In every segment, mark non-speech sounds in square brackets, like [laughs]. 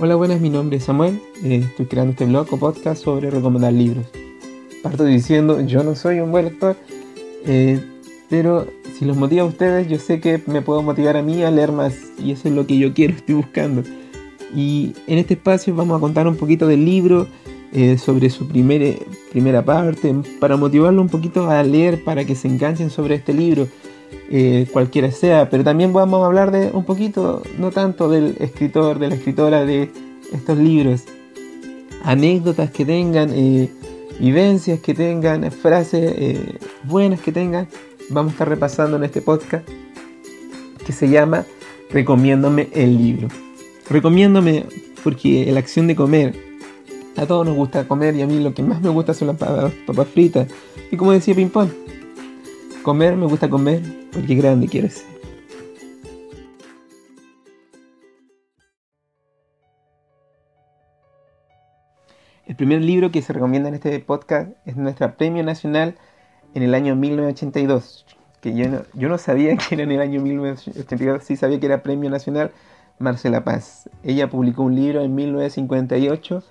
Hola, buenas, mi nombre es Samuel. eh, estoy creando este blog o podcast sobre recomendar libros. Parto diciendo, yo no soy un buen lector, eh, pero si los motiva a ustedes, yo sé que me puedo motivar a mí a leer más y eso es lo que yo quiero, [laughs] estoy buscando. Y en este espacio vamos a contar un poquito del libro, eh, sobre su primer- primera parte, para motivarlo un poquito a leer, para que se enganchen sobre este libro, eh, cualquiera sea. Pero también vamos a hablar de un poquito, no tanto del escritor, de la escritora de estos libros, anécdotas que tengan, eh, vivencias que tengan, frases eh, buenas que tengan. Vamos a estar repasando en este podcast que se llama Recomiéndome el libro. Recomiéndome porque la acción de comer a todos nos gusta comer y a mí lo que más me gusta son las papas, fritas. Y como decía Pimpón, comer me gusta comer porque grande quiero ser. El primer libro que se recomienda en este podcast es nuestra Premio Nacional en el año 1982. Que yo no, yo no sabía que era en el año 1982, sí sabía que era Premio Nacional Marcela Paz. Ella publicó un libro en 1958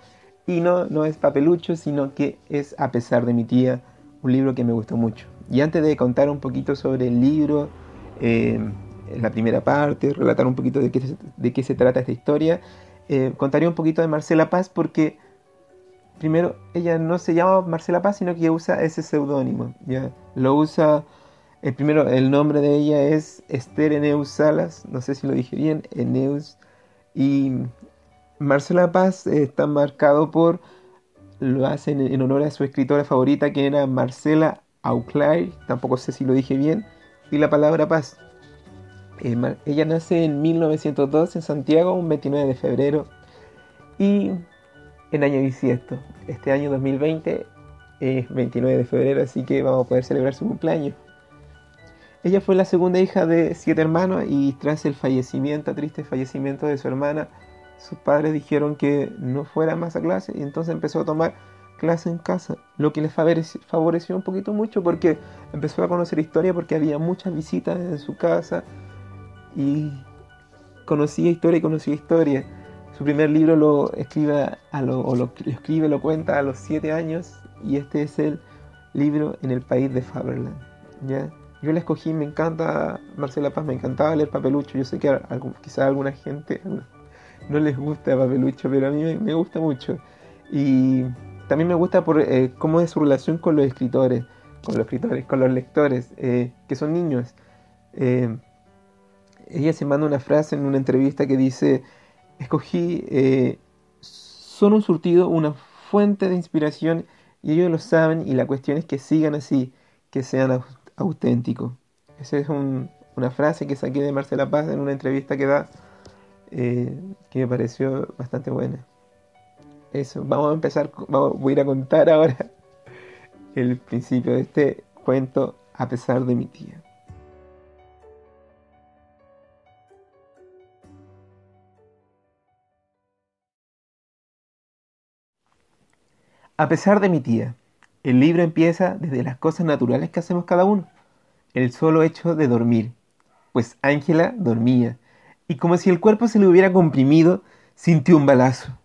y no, no es papelucho, sino que es A pesar de mi tía, un libro que me gustó mucho. Y antes de contar un poquito sobre el libro, eh, la primera parte, relatar un poquito de qué, se- de qué se trata esta historia, eh, contaré un poquito de Marcela Paz porque primero ella no se llama Marcela Paz, sino que usa ese seudónimo. Lo usa, el primero, el nombre de ella es Esther Eneus Salas, no sé si lo dije bien, Eneus. Y Marcela Paz eh, está marcado por, lo hacen en honor a su escritora favorita que era Marcela Auclair, tampoco sé si lo dije bien, y la palabra paz. Ella nace en 1902 en Santiago, un 29 de febrero, y en año bisiesto. Este año 2020 es 29 de febrero, así que vamos a poder celebrar su cumpleaños. Ella fue la segunda hija de siete hermanos y tras el fallecimiento, triste fallecimiento de su hermana, sus padres dijeron que no fuera más a clase y entonces empezó a tomar clase en casa, lo que favoreci- favoreció un poquito mucho porque empezó a conocer historia porque había muchas visitas en su casa y conocía historia y conocía historia. Su primer libro lo escribe, a lo, o lo, lo escribe, lo cuenta a los 7 años y este es el libro En el país de Faberland. ¿ya? Yo la escogí, me encanta Marcela Paz, me encantaba leer Papelucho. Yo sé que a algún- quizá a alguna gente no les gusta Papelucho, pero a mí me, me gusta mucho. Y también me gusta por eh, cómo es su relación con los escritores, con los escritores, con los lectores, eh, que son niños. Eh, ella se manda una frase en una entrevista que dice, escogí, son un surtido, una fuente de inspiración y ellos lo saben y la cuestión es que sigan así, que sean au- auténticos. Esa es un- una frase que saqué de Marcela Paz en una entrevista que da, que me pareció bastante buena. Eso, vamos a empezar, voy a contar ahora [laughs] el principio de este cuento a pesar de mi tía. A pesar de mi tía, el libro empieza desde las cosas naturales que hacemos cada uno. El solo hecho de dormir. Pues Ángela dormía, y como si el cuerpo se le hubiera comprimido, sintió un balazo.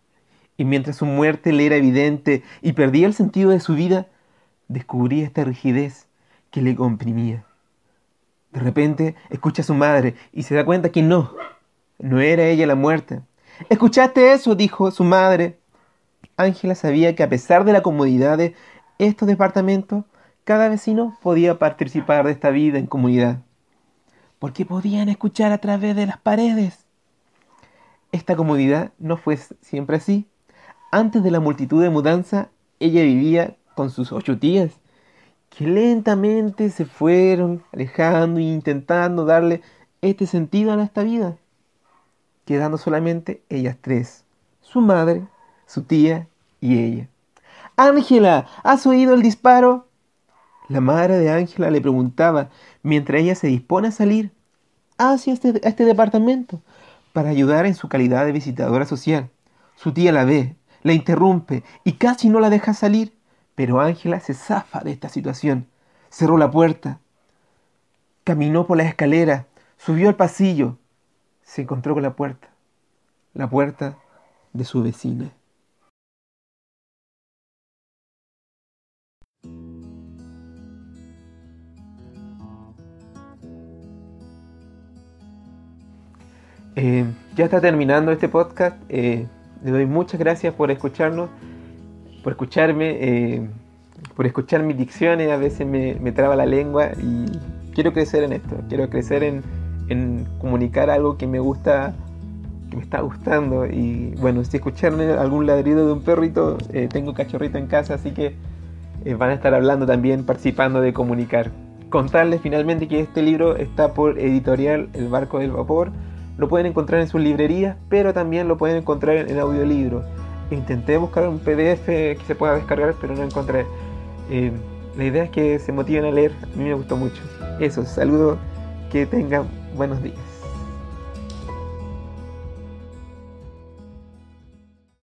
Y mientras su muerte le era evidente y perdía el sentido de su vida, descubría esta rigidez que le comprimía. De repente escucha a su madre y se da cuenta que no, no era ella la muerta. ¿Escuchaste eso? dijo su madre. Ángela sabía que a pesar de la comodidad de estos departamentos, cada vecino podía participar de esta vida en comunidad, porque podían escuchar a través de las paredes. Esta comodidad no fue siempre así. Antes de la multitud de mudanza, ella vivía con sus ocho tías, que lentamente se fueron alejando e intentando darle este sentido a esta vida, quedando solamente ellas tres, su madre, su tía y ella. Ángela, ¿has oído el disparo? La madre de Ángela le preguntaba mientras ella se dispone a salir hacia este, este departamento para ayudar en su calidad de visitadora social. Su tía la ve, la interrumpe y casi no la deja salir, pero Ángela se zafa de esta situación. Cerró la puerta, caminó por la escalera, subió al pasillo, se encontró con la puerta. La puerta de su vecina. Eh, ya está terminando este podcast. Eh, le doy muchas gracias por escucharnos, por escucharme, eh, por escuchar mis dicciones. A veces me, traba la lengua y quiero crecer en esto. Quiero crecer en, en, comunicar algo que me gusta, que me está gustando. Y bueno, si escucharon algún ladrido de un perrito, tengo cachorrito en casa, así que van a estar hablando también, participando de comunicar. Contarles finalmente que este libro está por editorial El Barco del Vapor lo pueden encontrar en sus librerías, pero también lo pueden encontrar en audiolibro. Intenté buscar un PDF que se pueda descargar, pero no encontré. Eh, la idea es que se motiven a leer. A mí me gustó mucho. Eso, saludo, que tengan buenos días.